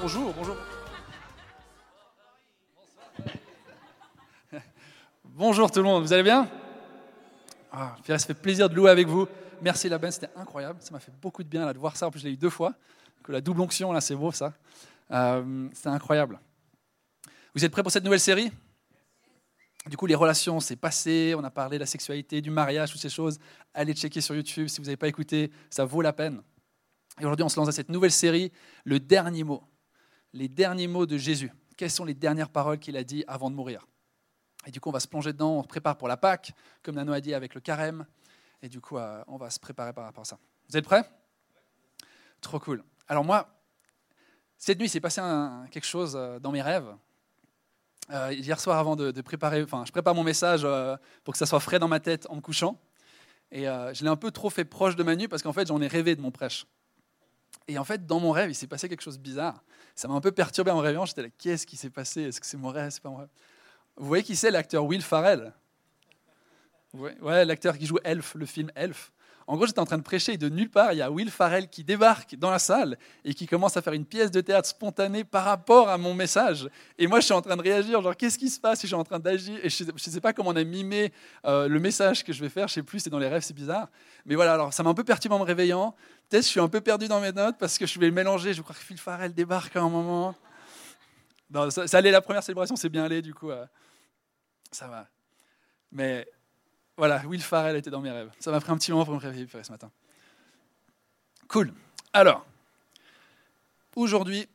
Bonjour, bonjour. Bonjour tout le monde, vous allez bien? Ah, Ça fait plaisir de louer avec vous. Merci la Ben, c'était incroyable. Ça m'a fait beaucoup de bien là, de voir ça. En plus, je l'ai eu deux fois. Que la double onction, là, c'est beau ça. Euh, c'était incroyable. Vous êtes prêts pour cette nouvelle série? Du coup, les relations, c'est passé. On a parlé de la sexualité, du mariage, toutes ces choses. Allez checker sur YouTube si vous n'avez pas écouté. Ça vaut la peine. Et aujourd'hui, on se lance à cette nouvelle série, le dernier mot. Les derniers mots de Jésus. Quelles sont les dernières paroles qu'il a dit avant de mourir? Et du coup, on va se plonger dedans, on se prépare pour la Pâque, comme Nano a dit avec le carême. Et du coup, euh, on va se préparer par rapport à ça. Vous êtes prêts? Trop cool. Alors moi, cette nuit, s'est passé quelque chose euh, dans mes rêves. Euh, hier soir, avant de, préparer, enfin, je prépare mon message pour que ça soit frais dans ma tête en me couchant. Et je l'ai un peu trop fait proche de ma nuit parce qu'en fait, j'en ai rêvé de mon prêche. Et en fait, dans mon rêve, il s'est passé quelque chose de bizarre. Ça m'a un peu perturbé en me. J'étais là, qu'est-ce qui s'est passé? Est-ce que c'est mon rêve? C'est pas mon rêve vous voyez qui c'est l'acteur Will Farrell Ouais, l'acteur qui joue Elf, le film Elf. En gros, j'étais en train de prêcher et de nulle part, il y a Will Farrell qui débarque dans la salle et qui commence à faire une pièce de théâtre spontanée par rapport à mon message. Et moi, je suis en train de réagir, genre, qu'est-ce qui se passe? Je suis en train d'agir et je ne sais, pas comment on a mimé euh, le message que je vais faire, je ne sais plus, c'est dans les rêves, c'est bizarre. Mais voilà, alors ça m'a un peu perturbé en me réveillant. Peut-être je suis un peu perdu dans mes notes parce que je vais mélanger. Je crois que Will Farrell débarque à un moment. ça, allait, la première célébration, c'est bien allé, du coup. Euh, ça va. Mais voilà, Will Farrell était dans mes rêves. Ça m'a pris un petit moment pour me réveiller ce matin. Cool. Alors, aujourd'hui,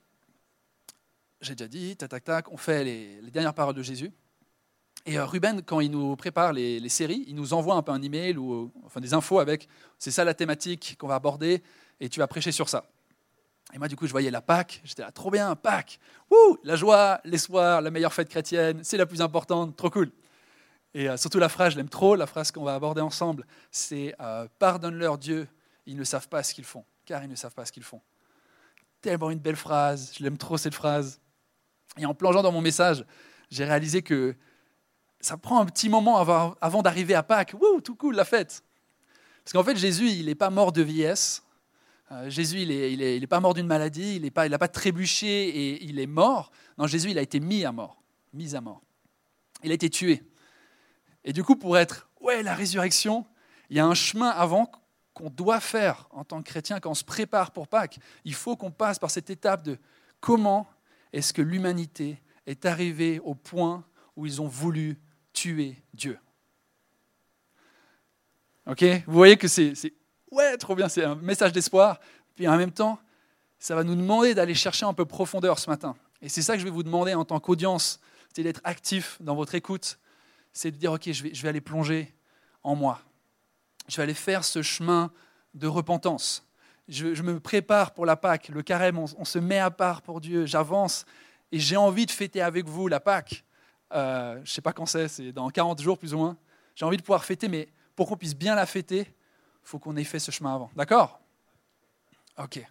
j'ai déjà dit, tac, tac, tac, on fait les, dernières paroles de Jésus. Et euh, Ruben, quand il nous prépare les, séries, il nous envoie un peu un email ou enfin des infos avec c'est ça la thématique qu'on va aborder et tu vas prêcher sur ça. Et moi, du coup, je voyais la Pâque, j'étais là, trop bien, Pâque, Wouh, la joie, l'espoir, la meilleure fête chrétienne, c'est la plus importante, trop cool. Et euh, surtout la phrase, je l'aime trop, la phrase qu'on va aborder ensemble, c'est euh, Pardonne-leur Dieu, ils ne savent pas ce qu'ils font, car ils ne savent pas ce qu'ils font. Tellement une belle phrase, je l'aime trop cette phrase. Et en plongeant dans mon message, j'ai réalisé que ça prend un petit moment avant, d'arriver à Pâques. Wouh, tout cool, la fête. Parce qu'en fait, Jésus, il n'est pas mort de vieillesse, euh, Jésus, il n'est il est, pas mort d'une maladie, il n'a pas, pas trébuché et il est mort. Non, Jésus, il a été mis à mort. Mis à mort. Il a été tué. Et du coup, pour être, ouais, la résurrection, il y a un chemin avant qu'on doit faire en tant que chrétien quand on se prépare pour Pâques. Il faut qu'on passe par cette étape de comment est-ce que l'humanité est arrivée au point où ils ont voulu tuer Dieu. Ok? Vous voyez que c'est ouais, trop bien, c'est un message d'espoir. Puis en même temps, ça va nous demander d'aller chercher un peu profondeur ce matin. Et c'est ça que je vais vous demander en tant qu'audience, c'est d'être actif dans votre écoute. C'est de dire, OK, je vais, aller plonger en moi. Je vais aller faire ce chemin de repentance. Je, me prépare pour la Pâque, le carême, on, se met à part pour Dieu, j'avance et j'ai envie de fêter avec vous la Pâque. Euh, je ne sais pas quand c'est, c'est dans 40 jours plus ou moins. J'ai envie de pouvoir fêter, mais pour qu'on puisse bien la fêter, faut qu'on ait fait ce chemin avant. D'accord? Ok.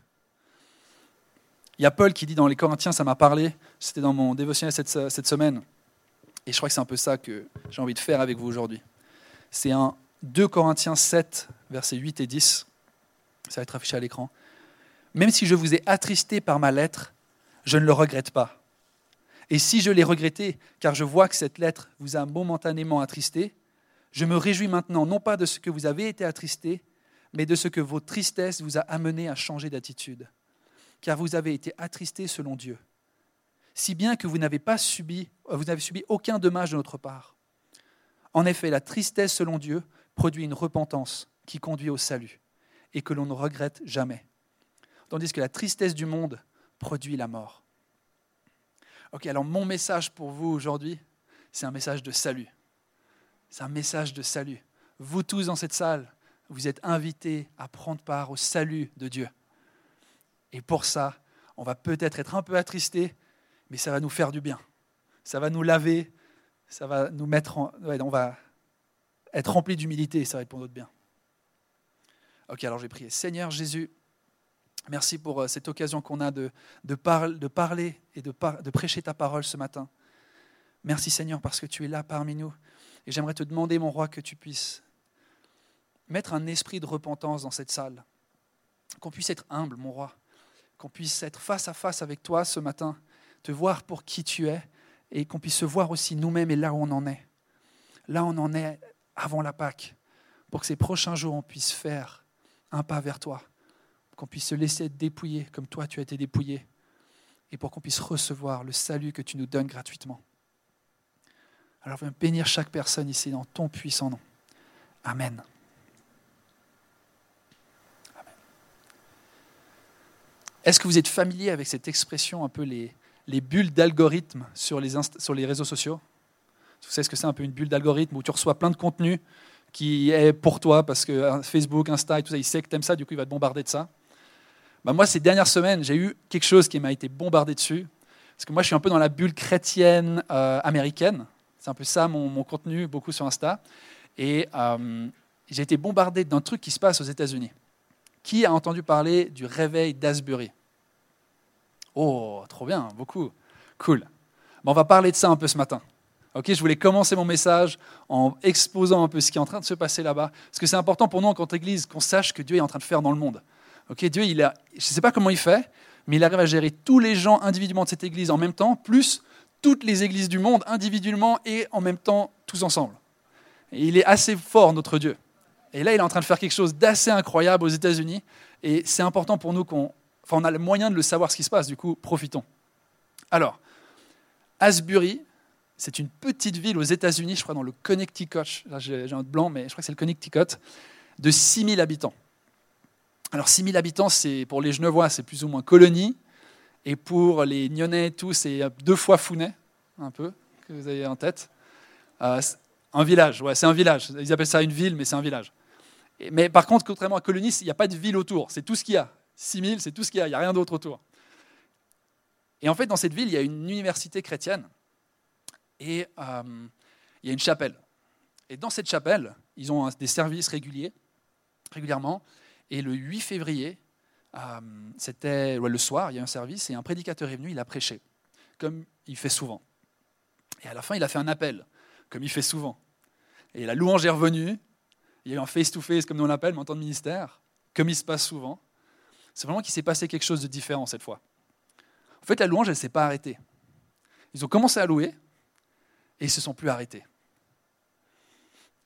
Il y a Paul qui dit dans les Corinthiens, ça m'a parlé, c'était dans mon dévotionnel cette semaine, et je crois que c'est un peu ça que j'ai envie de faire avec vous aujourd'hui. C'est un 2 Corinthiens 7, versets 8 et 10. Ça va être affiché à l'écran. Même si je vous ai attristé par ma lettre, je ne le regrette pas. Et si je l'ai regretté, car je vois que cette lettre vous a momentanément attristé, je me réjouis maintenant, non pas de ce que vous avez été attristé, mais de ce que votre tristesse vous a amené à changer d'attitude. Car vous avez été attristé selon Dieu, si bien que vous n'avez pas subi, vous n'avez subi aucun dommage de notre part. En effet, la tristesse selon Dieu produit une repentance qui conduit au salut et que l'on ne regrette jamais. Tandis que la tristesse du monde produit la mort. Ok, alors mon message pour vous aujourd'hui, c'est un message de salut. C'est un message de salut. Vous tous dans cette salle, vous êtes invités à prendre part au salut de Dieu. Et pour ça, on va peut-être être un peu attristés, mais ça va nous faire du bien. Ça va nous laver, ça va nous mettre en... on va être rempli d'humilité et ça va être pour notre bien. Ok, alors j'ai prié. Seigneur Jésus, merci pour euh, cette occasion qu'on a de, parler et de prêcher ta parole ce matin. Merci Seigneur parce que tu es là parmi nous. Et j'aimerais te demander, mon roi, que tu puisses mettre un esprit de repentance dans cette salle. Qu'on puisse être humble, mon roi. qu'on puisse être face à face avec toi ce matin, te voir pour qui tu es, et qu'on puisse se voir aussi nous-mêmes et là où on en est. Là où on en est avant la Pâque, pour que ces prochains jours, on puisse faire un pas vers toi, qu'on puisse se laisser être dépouillé comme toi tu as été dépouillé, et pour qu'on puisse recevoir le salut que tu nous donnes gratuitement. Alors viens bénir chaque personne ici dans ton puissant nom. Amen. Est-ce que vous êtes familier avec cette expression, un peu les, les bulles d'algorithme sur les, réseaux sociaux Vous savez ce que c'est un peu une bulle d'algorithme où tu reçois plein de contenu qui est pour toi parce que euh, Facebook, Insta et tout ça, il sait que tu aimes ça, du coup il va te bombarder de ça. Bah moi, ces dernières semaines, j'ai eu quelque chose qui m'a été bombardé dessus. Parce que moi, je suis un peu dans la bulle chrétienne euh, américaine. C'est un peu ça mon, contenu, beaucoup sur Insta. Et euh, j'ai été bombardé d'un truc qui se passe aux États-Unis. Qui a entendu parler du réveil d'Asbury? Oh, trop bien, beaucoup. Cool. on va parler de ça un peu ce matin. Ok, je voulais commencer mon message en exposant un peu ce qui est en train de se passer là-bas. Parce que c'est important pour nous, en tant qu'Église, qu'on sache que Dieu est en train de faire dans le monde. Ok, Dieu, il a, je ne sais pas comment il fait, mais il arrive à gérer tous les gens individuellement de cette Église en même temps, plus toutes les églises du monde individuellement et en même temps tous ensemble. Et il est assez fort, notre Dieu. Et là, il est en train de faire quelque chose d'assez incroyable aux États-Unis. Et c'est important pour nous qu'on. Enfin, on a le moyen de le savoir ce qui se passe, du coup, profitons. Alors, Asbury, c'est une petite ville aux États-Unis, je crois dans le Connecticut. Là, j'ai un blanc, mais je crois que c'est le Connecticut, de 6000 habitants. Alors, 6000 habitants, c'est pour les Genevois, c'est plus ou moins colonie. Et pour les Nyonnais et tout, c'est deux fois Founet, un peu, que vous avez en tête. Euh, un village, ouais, c'est un village. Ils appellent ça une ville, mais c'est un village. Mais par contre, contrairement à Colonis, il n'y a pas de ville autour. C'est tout ce qu'il y a. 6000, c'est tout ce qu'il y a. Il n'y a rien d'autre autour. Et en fait, dans cette ville, il y a une université chrétienne et euh, il y a une chapelle. Et dans cette chapelle, ils ont des services réguliers, régulièrement. Et le 8 février, euh, c'était le soir, il y a un service et un prédicateur est venu, il a prêché, comme il fait souvent. Et à la fin, il a fait un appel, comme il fait souvent. Et la louange est revenue, il y a eu un face-to-face, comme on l'appelle, mais en temps de ministère, comme il se passe souvent. C'est vraiment qu'il s'est passé quelque chose de différent cette fois. En fait, la louange, elle ne s'est pas arrêtée. Ils ont commencé à louer et ils ne se sont plus arrêtés.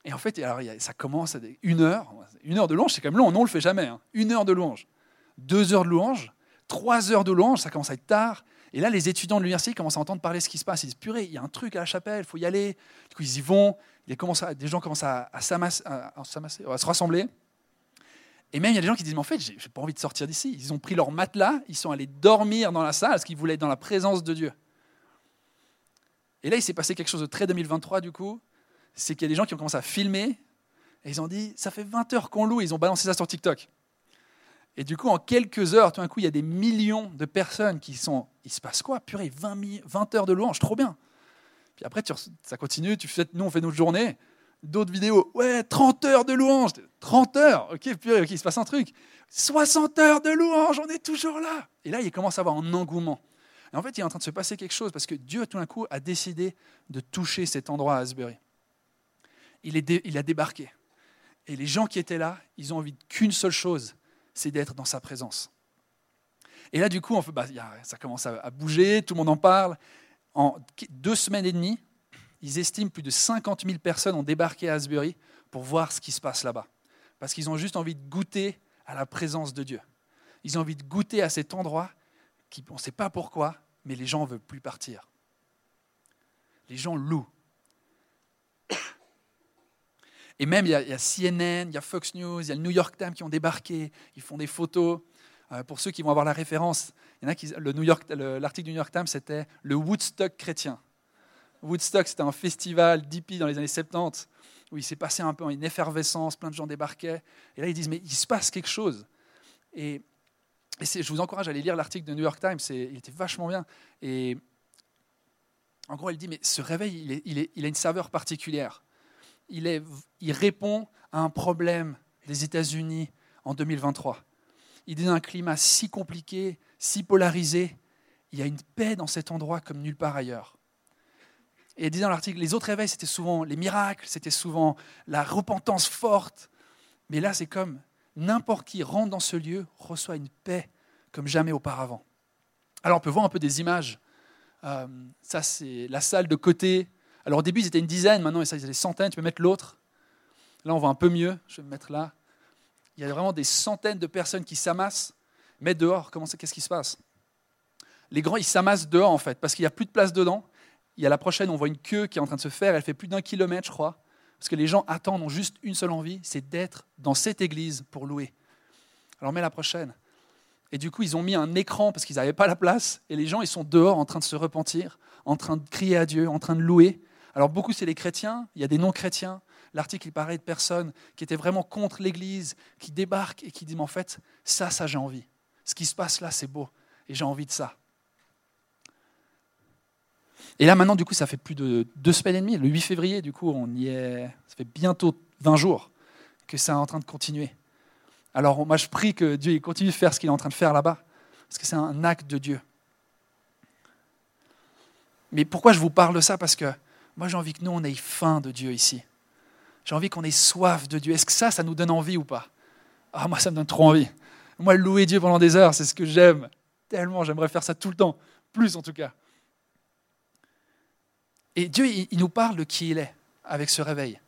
Et en fait, alors, ça commence à une heure. Une heure de louange, c'est quand même long. Non, on ne le fait jamais. Hein. Une heure de louange. Deux heures de louange. Trois heures de louange, ça commence à être tard. Et là, les étudiants de l'université commencent à entendre parler de ce qui se passe. Ils disent Purée, il y a un truc à la chapelle, il faut y aller. Du coup, ils y vont. des gens commencent à, à, se rassembler. Et même, il y a des gens qui disent Mais en fait, j'ai pas envie de sortir d'ici. Ils ont pris leur matelas, ils sont allés dormir dans la salle parce qu'ils voulaient être dans la présence de Dieu. Et là, il s'est passé quelque chose de très 2023, du coup. C'est qu'il y a des gens qui ont commencé à filmer. Et ils ont dit Ça fait 20 heures qu'on loue. Ils ont balancé ça sur TikTok. Et du coup, en quelques heures, tout d'un coup, il y a des millions de personnes qui sont. Il se passe quoi? Purée, 20, 20 heures de louange, trop bien. Puis après, ça continue, tu fais, nous, on fait notre journée. D'autres vidéos, ouais, 30 heures de louange. 30 heures, ok, purée, ok, il se passe un truc. 60 heures de louange, on est toujours là. Et là, il commence à avoir un engouement. Et en fait, il est en train de se passer quelque chose parce que Dieu, tout d'un coup, a décidé de toucher cet endroit à Asbury. Il, est il a débarqué. Et les gens qui étaient là, ils ont envie qu'une seule chose, c'est d'être dans sa présence. Et là, du coup, bah, ça commence à bouger, tout le monde en parle. En deux semaines et demie, ils estiment plus de 50 000 personnes ont débarqué à Asbury pour voir ce qui se passe là-bas. Parce qu'ils ont juste envie de goûter à la présence de Dieu. Ils ont envie de goûter à cet endroit qui, on ne sait pas pourquoi, mais les gens ne veulent plus partir. Les gens louent. Et même, il y, a, CNN, il y a Fox News, il y a le New York Times qui ont débarqué, ils font des photos. Euh, pour ceux qui vont avoir la référence, l'article du New York Times, c'était le Woodstock chrétien. Woodstock, c'était un festival d'hippie dans les années 70 où il s'est passé un peu une effervescence, plein de gens débarquaient. Et là, ils disent, mais il se passe quelque chose. Et, je vous encourage à aller lire l'article de New York Times, il était vachement bien. Et en gros, elle dit, mais ce réveil, il, il a une saveur particulière il, répond à un problème des États-Unis en 2023. Il dit dans un climat si compliqué, si polarisé, il y a une paix dans cet endroit comme nulle part ailleurs. Et il dit dans l'article, les autres réveils, c'était souvent les miracles, c'était souvent la repentance forte. Mais là, c'est comme n'importe qui rentre dans ce lieu, reçoit une paix comme jamais auparavant. Alors on peut voir un peu des images. Euh, ça, c'est la salle de côté. Alors au début, ils étaient une dizaine, maintenant, ils étaient des centaines. Tu peux mettre l'autre. Là, on voit un peu mieux. Je vais me mettre là. Il y a vraiment des centaines de personnes qui s'amassent. Mais dehors, qu'est-ce qui se passe? Les grands, ils s'amassent dehors, en fait, parce qu'il n'y a plus de place dedans. Il y a la prochaine, on voit une queue qui est en train de se faire. Elle fait plus d'un kilomètre, je crois. Parce que les gens attendent, ont juste une seule envie, c'est d'être dans cette église pour louer. Alors mets la prochaine. Et du coup, ils ont mis un écran parce qu'ils n'avaient pas la place. Et les gens, ils sont dehors en train de se repentir, en train de crier à Dieu, en train de louer. Alors beaucoup, c'est les chrétiens. Il y a des non-chrétiens. L'article, il parlait de personnes qui étaient vraiment contre l'Église, qui débarquent et qui disent, en fait, ça, ça, j'ai envie. Ce qui se passe là, c'est beau. Et j'ai envie de ça. Et là, maintenant, du coup, ça fait plus de deux semaines et demie. Le 8 février, du coup, on y est. Ça fait bientôt 20 jours que ça est en train de continuer. Alors, moi, je prie que Dieu continue de faire ce qu'il est en train de faire là-bas, parce que c'est un acte de Dieu. Mais pourquoi je vous parle de ça? Parce que moi, j'ai envie que nous, on ait faim de Dieu ici. J'ai envie qu'on ait soif de Dieu. Est-ce que ça, ça nous donne envie ou pas? Ah, moi, ça me donne trop envie. Moi, louer Dieu pendant des heures, c'est ce que j'aime. Tellement, j'aimerais faire ça tout le temps. Plus, en tout cas. Et Dieu, il nous parle de qui il est avec ce réveil.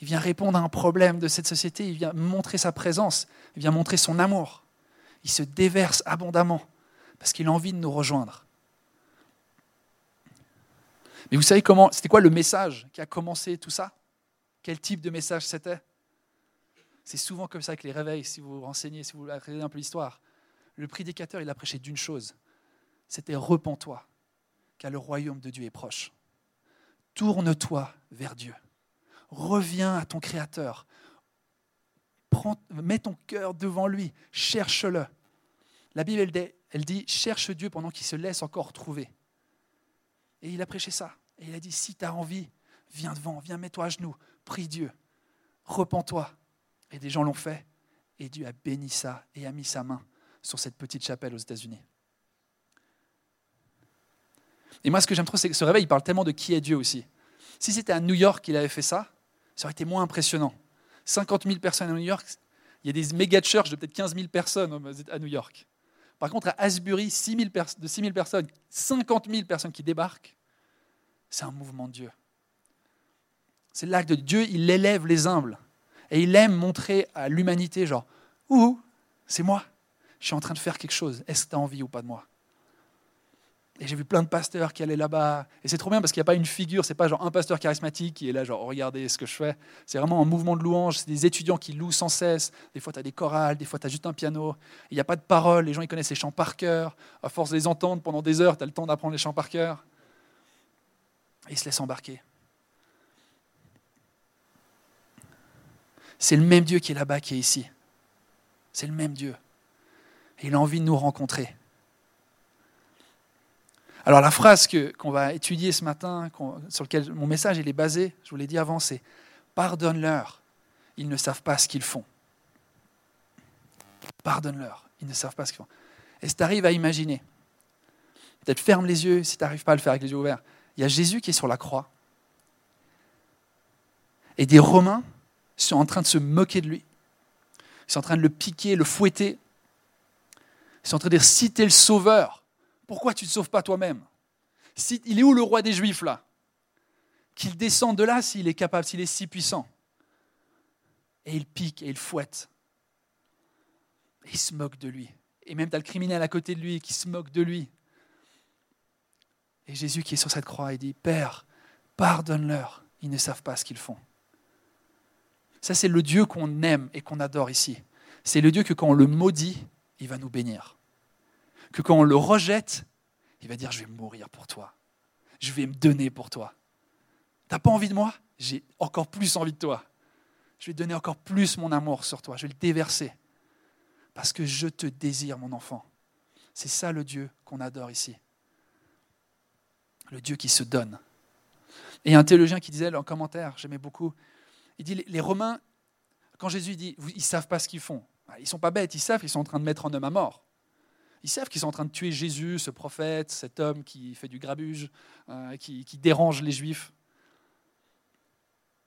Il vient répondre à un problème de cette société, il vient montrer sa présence, il vient montrer son amour. Il se déverse abondamment parce qu'il a envie de nous rejoindre. Mais vous savez comment, c'était quoi le message qui a commencé tout ça? Quel type de message c'était? C'est souvent comme ça avec les réveils, si vous vous renseignez, si vous regardez un peu l'histoire. Le prédicateur, il a prêché d'une chose, c'était repens-toi, car le royaume de Dieu est proche. Tourne-toi vers Dieu. Reviens à ton Créateur. mets ton cœur devant lui. Cherche-le. La Bible, dit cherche Dieu pendant qu'il se laisse encore trouver. Et il a prêché ça. Et il a dit si tu as envie, viens devant, viens, mets-toi à genoux, prie Dieu, repens-toi. Et des gens l'ont fait. Et Dieu a béni ça et a mis sa main sur cette petite chapelle aux États-Unis. Et moi, ce que j'aime trop, c'est que ce réveil, il parle tellement de qui est Dieu aussi. Si c'était à New York qu'il avait fait ça, ça aurait été moins impressionnant. 50 000 personnes à New York, il y a des méga churches de peut-être 15 000 personnes à New York. Par contre, à Asbury, 6 000 de 6 000 personnes, 50 000 personnes qui débarquent, c'est un mouvement de Dieu. C'est l'acte de Dieu, il élève les humbles. Et il aime montrer à l'humanité, genre, ouh, c'est moi, je suis en train de faire quelque chose, est-ce que tu as envie ou pas de moi? Et j'ai vu plein de pasteurs qui allaient là-bas. Et c'est trop bien parce qu'il n'y a pas une figure, c'est pas genre un pasteur charismatique qui est là, genre regardez ce que je fais. C'est vraiment un mouvement de louange. C'est des étudiants qui louent sans cesse. Des fois, tu as des chorales, des fois, tu as juste un piano. Il n'y a pas de paroles. Les gens, ils connaissent les chants par cœur. À force de les entendre pendant des heures, tu as le temps d'apprendre les chants par cœur. Et ils se laissent embarquer. C'est le même Dieu qui est là-bas qui est ici. C'est le même Dieu. Et il a envie de nous rencontrer. Alors la phrase qu'on va étudier ce matin, sur laquelle mon message est basé, je vous l'ai dit avant, c'est Pardonne-leur, ils ne savent pas ce qu'ils font. Pardonne-leur, ils ne savent pas ce qu'ils font. Et si tu arrives à imaginer, peut-être ferme les yeux si tu n'arrives pas à le faire avec les yeux ouverts, il y a Jésus qui est sur la croix. Et des Romains sont en train de se moquer de lui. Ils sont en train de le piquer, le fouetter. Ils sont en train de dire, si le sauveur, pourquoi tu ne te sauves pas toi-même Il est où le roi des Juifs là Qu'il descende de là s'il est capable, s'il est si puissant. Et il pique et il fouette. Et il se moque de lui. Et même tu as le criminel à côté de lui qui se moque de lui. Et Jésus qui est sur cette croix, il dit, Père, pardonne-leur, ils ne savent pas ce qu'ils font. Ça, c'est le Dieu qu'on aime et qu'on adore ici. C'est le Dieu que quand on le maudit, il va nous bénir que quand on le rejette, il va dire, je vais mourir pour toi. Je vais me donner pour toi. T'as pas envie de moi? J'ai encore plus envie de toi. Je vais donner encore plus mon amour sur toi. Je vais le déverser. Parce que je te désire, mon enfant. C'est ça le Dieu qu'on adore ici. Le Dieu qui se donne. Et un théologien qui disait en commentaire, j'aimais beaucoup, il dit les Romains, quand Jésus dit, ils ne savent pas ce qu'ils font. Ils ne sont pas bêtes, ils savent qu'ils sont en train de mettre un homme à mort. Ils savent qu'ils sont en train de tuer Jésus, ce prophète, cet homme qui fait du grabuge, euh, qui, dérange les Juifs.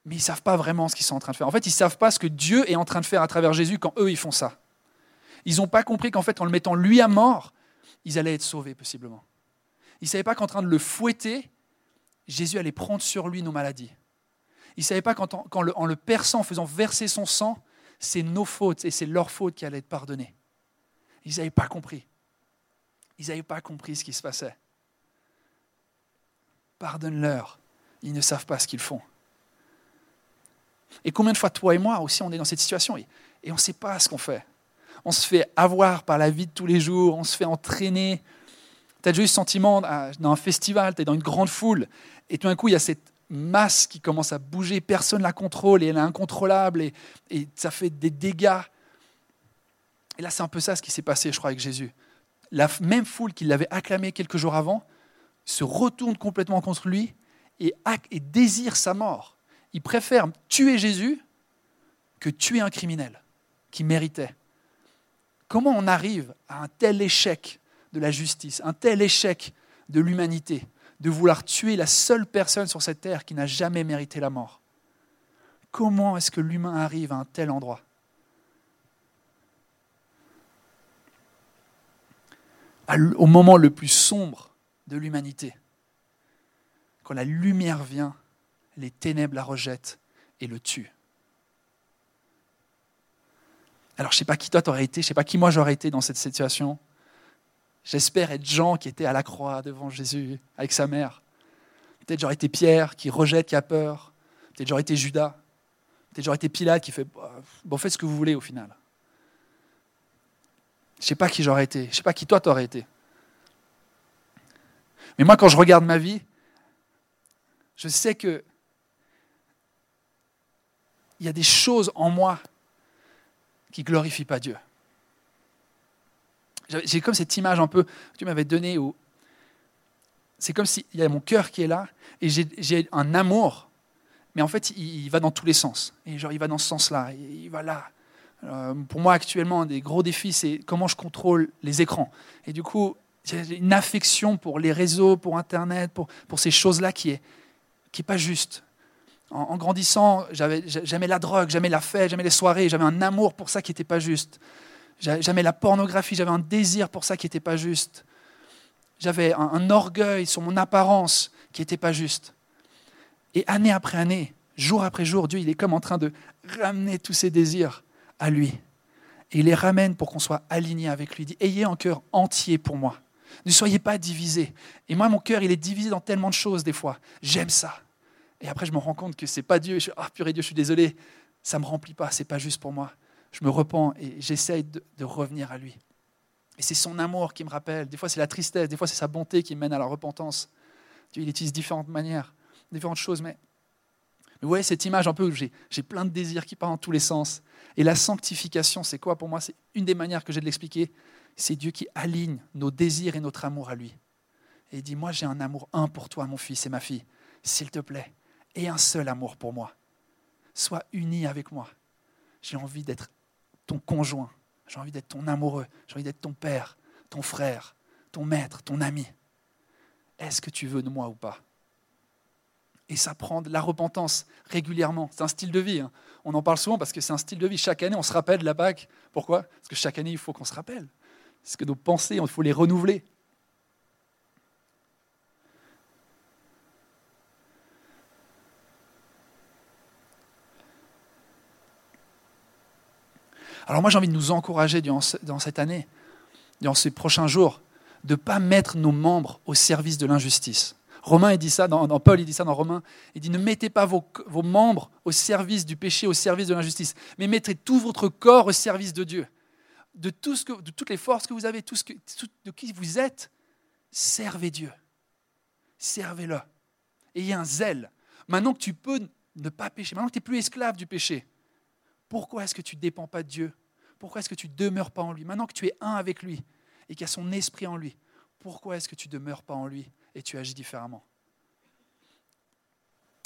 Mais ils ne savent pas vraiment ce qu'ils sont en train de faire. En fait, ils ne savent pas ce que Dieu est en train de faire à travers Jésus quand eux, ils font ça. Ils n'ont pas compris qu'en fait, en le mettant lui à mort, ils allaient être sauvés possiblement. Ils ne savaient pas qu'en train de le fouetter, Jésus allait prendre sur lui nos maladies. Ils ne savaient pas qu'en le, le perçant, en faisant verser son sang, c'est nos fautes et c'est leur faute qui allait être pardonnée. Ils n'avaient pas compris. Ils n'avaient pas compris ce qui se passait. Pardonne-leur. Ils ne savent pas ce qu'ils font. Et combien de fois, toi et moi aussi, on est dans cette situation et, on ne sait pas ce qu'on fait? On se fait avoir par la vie de tous les jours, on se fait entraîner. Tu as déjà eu ce sentiment dans un festival, tu es dans une grande foule, et tout d'un coup, il y a cette masse qui commence à bouger, personne ne la contrôle, et elle est incontrôlable, et, et ça fait des dégâts. Et là, c'est un peu ça ce qui s'est passé, je crois, avec Jésus. La même foule qui l'avait acclamé quelques jours avant se retourne complètement contre lui et, désire sa mort. Il préfère tuer Jésus que tuer un criminel qui méritait. Comment on arrive à un tel échec de la justice, un tel échec de l'humanité, de vouloir tuer la seule personne sur cette terre qui n'a jamais mérité la mort? Comment est-ce que l'humain arrive à un tel endroit? Au moment le plus sombre de l'humanité, quand la lumière vient, les ténèbres la rejettent et le tuent. Alors je ne sais pas qui toi t'aurais été, je ne sais pas qui moi j'aurais été dans cette situation. J'espère être Jean qui était à la croix devant Jésus avec sa mère. Peut-être j'aurais été Pierre qui rejette, qui a peur. Peut-être j'aurais été Judas. Peut-être j'aurais été Pilate qui fait bah, bon faites ce que vous voulez au final. Je ne sais pas qui j'aurais été, je ne sais pas qui toi t'aurais été. Mais moi quand je regarde ma vie, je sais que il y a des choses en moi qui ne glorifient pas Dieu. J'ai comme cette image un peu que tu m'avais donnée où c'est comme s'il y a mon cœur qui est là et j'ai un amour, mais en fait, il, va dans tous les sens. Et genre, il va dans ce sens-là, il va là. Euh, pour moi, actuellement, un des gros défis, c'est comment je contrôle les écrans. Et du coup, j'ai une affection pour les réseaux, pour Internet, pour, pour ces choses-là qui n'est qui est pas juste en, grandissant, j'aimais la drogue, j'aimais la fête, j'aimais les soirées, j'avais un amour pour ça qui n'était pas juste. J'aimais la pornographie, j'avais un désir pour ça qui n'était pas juste. J'avais un, orgueil sur mon apparence qui n'était pas juste. Et année après année, jour après jour, Dieu, il est comme en train de ramener tous ces désirs à lui. Et il les ramène pour qu'on soit aligné avec lui. Il dit, ayez un cœur entier pour moi. Ne soyez pas divisés. Et moi, mon cœur, il est divisé dans tellement de choses des fois. J'aime ça. Et après, je me rends compte que c'est pas Dieu. Je ah, purée Dieu, je suis désolé. Ça me remplit pas. C'est pas juste pour moi. Je me repens et j'essaye de, revenir à lui. Et c'est son amour qui me rappelle. Des fois, c'est la tristesse. Des fois, c'est sa bonté qui mène à la repentance. Il utilise différentes manières, différentes choses. Mais, vous voyez cette image un peu où j'ai plein de désirs qui partent dans tous les sens. Et la sanctification, c'est quoi? Pour moi C'est une des manières que j'ai de l'expliquer. C'est Dieu qui aligne nos désirs et notre amour à lui. Et il dit, moi j'ai un amour un pour toi, mon fils et ma fille. S'il te plaît, et un seul amour pour moi. Sois uni avec moi. J'ai envie d'être ton conjoint. J'ai envie d'être ton amoureux. J'ai envie d'être ton père, ton frère, ton maître, ton ami. Est-ce que tu veux de moi ou pas? Et ça prend de la repentance régulièrement. C'est un style de vie. Hein. On en parle souvent parce que c'est un style de vie. Chaque année, on se rappelle la Pâque. Pourquoi? Parce que chaque année, il faut qu'on se rappelle. Parce que nos pensées, il faut les renouveler. Alors moi j'ai envie de nous encourager dans cette année, dans ces prochains jours, de ne pas mettre nos membres au service de l'injustice. Romain, il dit ça, dans, Paul, il dit ça dans Romain, il dit ne mettez pas vos, membres au service du péché, au service de l'injustice, mais mettez tout votre corps au service de Dieu. De, toutes les forces que vous avez, de qui vous êtes, servez Dieu. Servez-le. Ayez un zèle. Maintenant que tu peux ne pas pécher, maintenant que tu n'es plus esclave du péché, pourquoi est-ce que tu ne dépends pas de Dieu? Pourquoi est-ce que tu ne demeures pas en lui? Maintenant que tu es un avec lui et qu'il y a son esprit en lui, pourquoi est-ce que tu ne demeures pas en lui? Et tu agis différemment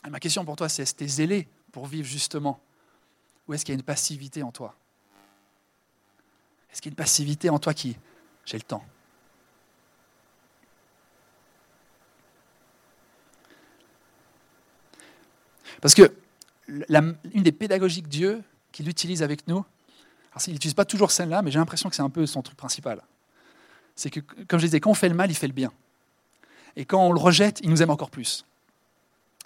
Ma question pour toi, c'est est-ce que tu es zélé pour vivre justement? Ou est-ce qu'il y a une passivité en toi? Est-ce qu'il y a une passivité en toi qui, j'ai le temps? Parce que une des pédagogies Dieu, qu'il utilise avec nous. il n'utilise pas toujours celle-là, mais j'ai l'impression que c'est un peu son truc principal. C'est que, comme je disais, quand on fait le mal, il fait le bien. Et quand on le rejette, il nous aime encore plus.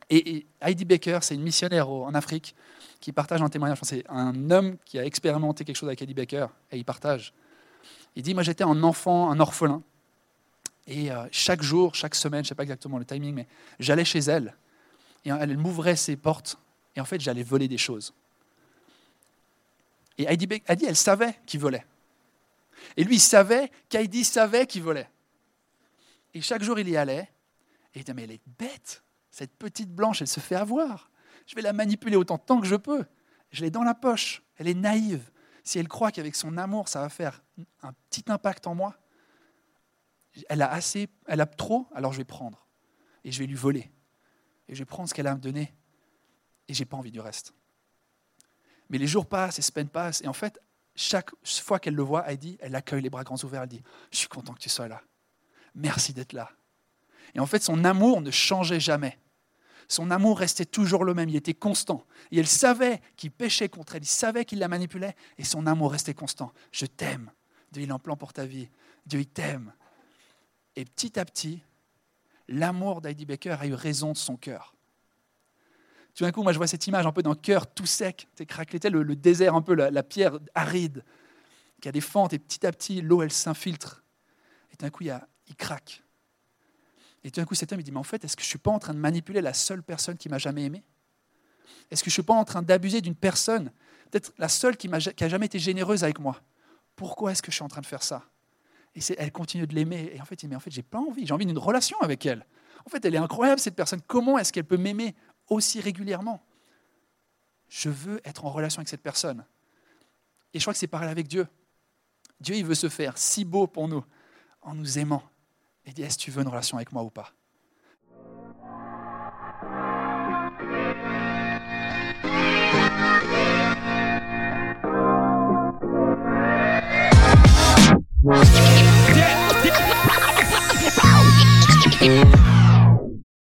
Et, Heidi Baker, c'est une missionnaire en Afrique qui partage un témoignage. C'est un homme qui a expérimenté quelque chose avec Heidi Baker et il partage. Il dit Moi, j'étais un enfant, un orphelin. Et euh, chaque jour, chaque semaine, je ne sais pas exactement le timing, mais j'allais chez elle. Et elle m'ouvrait ses portes. Et en fait, j'allais voler des choses. Et Heidi, Heidi elle savait qu'il volait. Et lui, il savait qu'Heidi savait qu'il volait. Et chaque jour, il y allait. Et il disait Mais elle est bête cette petite blanche, elle se fait avoir. Je vais la manipuler autant que je peux. Je l'ai dans la poche. Elle est naïve. Si elle croit qu'avec son amour, ça va faire un petit impact en moi, elle a assez, elle a trop, alors je vais prendre. Et je vais lui voler. Et je vais prendre ce qu'elle a à me donner. Et j'ai pas envie du reste. Mais les jours passent, les semaines passent. Et en fait, chaque fois qu'elle le voit, elle dit, elle accueille les bras grands ouverts. Elle dit Je suis content que tu sois là. Merci d'être là. Et en fait, son amour ne changeait jamais. Son amour restait toujours le même, il était constant. Et elle savait qu'il péchait contre elle, il savait qu'il la manipulait, et son amour restait constant. Je t'aime. Dieu, il a un plan pour ta vie. Dieu, il t'aime. Et petit à petit, l'amour d'Heidi Baker a eu raison de son cœur. Tout d'un coup, moi, je vois cette image un peu d'un cœur tout sec, craquelé, le, le désert, un peu la, pierre aride, qui a des fentes, et petit à petit, l'eau, elle s'infiltre. Et d'un coup, il, il craque. Et tout d'un coup, cet homme, il dit, mais en fait, est-ce que je ne suis pas en train de manipuler la seule personne qui m'a jamais aimé? Est-ce que je ne suis pas en train d'abuser d'une personne, peut-être la seule qui n'a jamais été généreuse avec moi? Pourquoi est-ce que je suis en train de faire ça? Et elle continue de l'aimer. Et en fait, il dit, mais en fait, j'ai pas envie, j'ai envie d'une relation avec elle. En fait, elle est incroyable, cette personne. Comment est-ce qu'elle peut m'aimer aussi régulièrement? Je veux être en relation avec cette personne. Et je crois que c'est pareil avec Dieu. Dieu, il veut se faire si beau pour nous en nous aimant. Et dit, est-ce que tu veux une relation avec moi ou pas?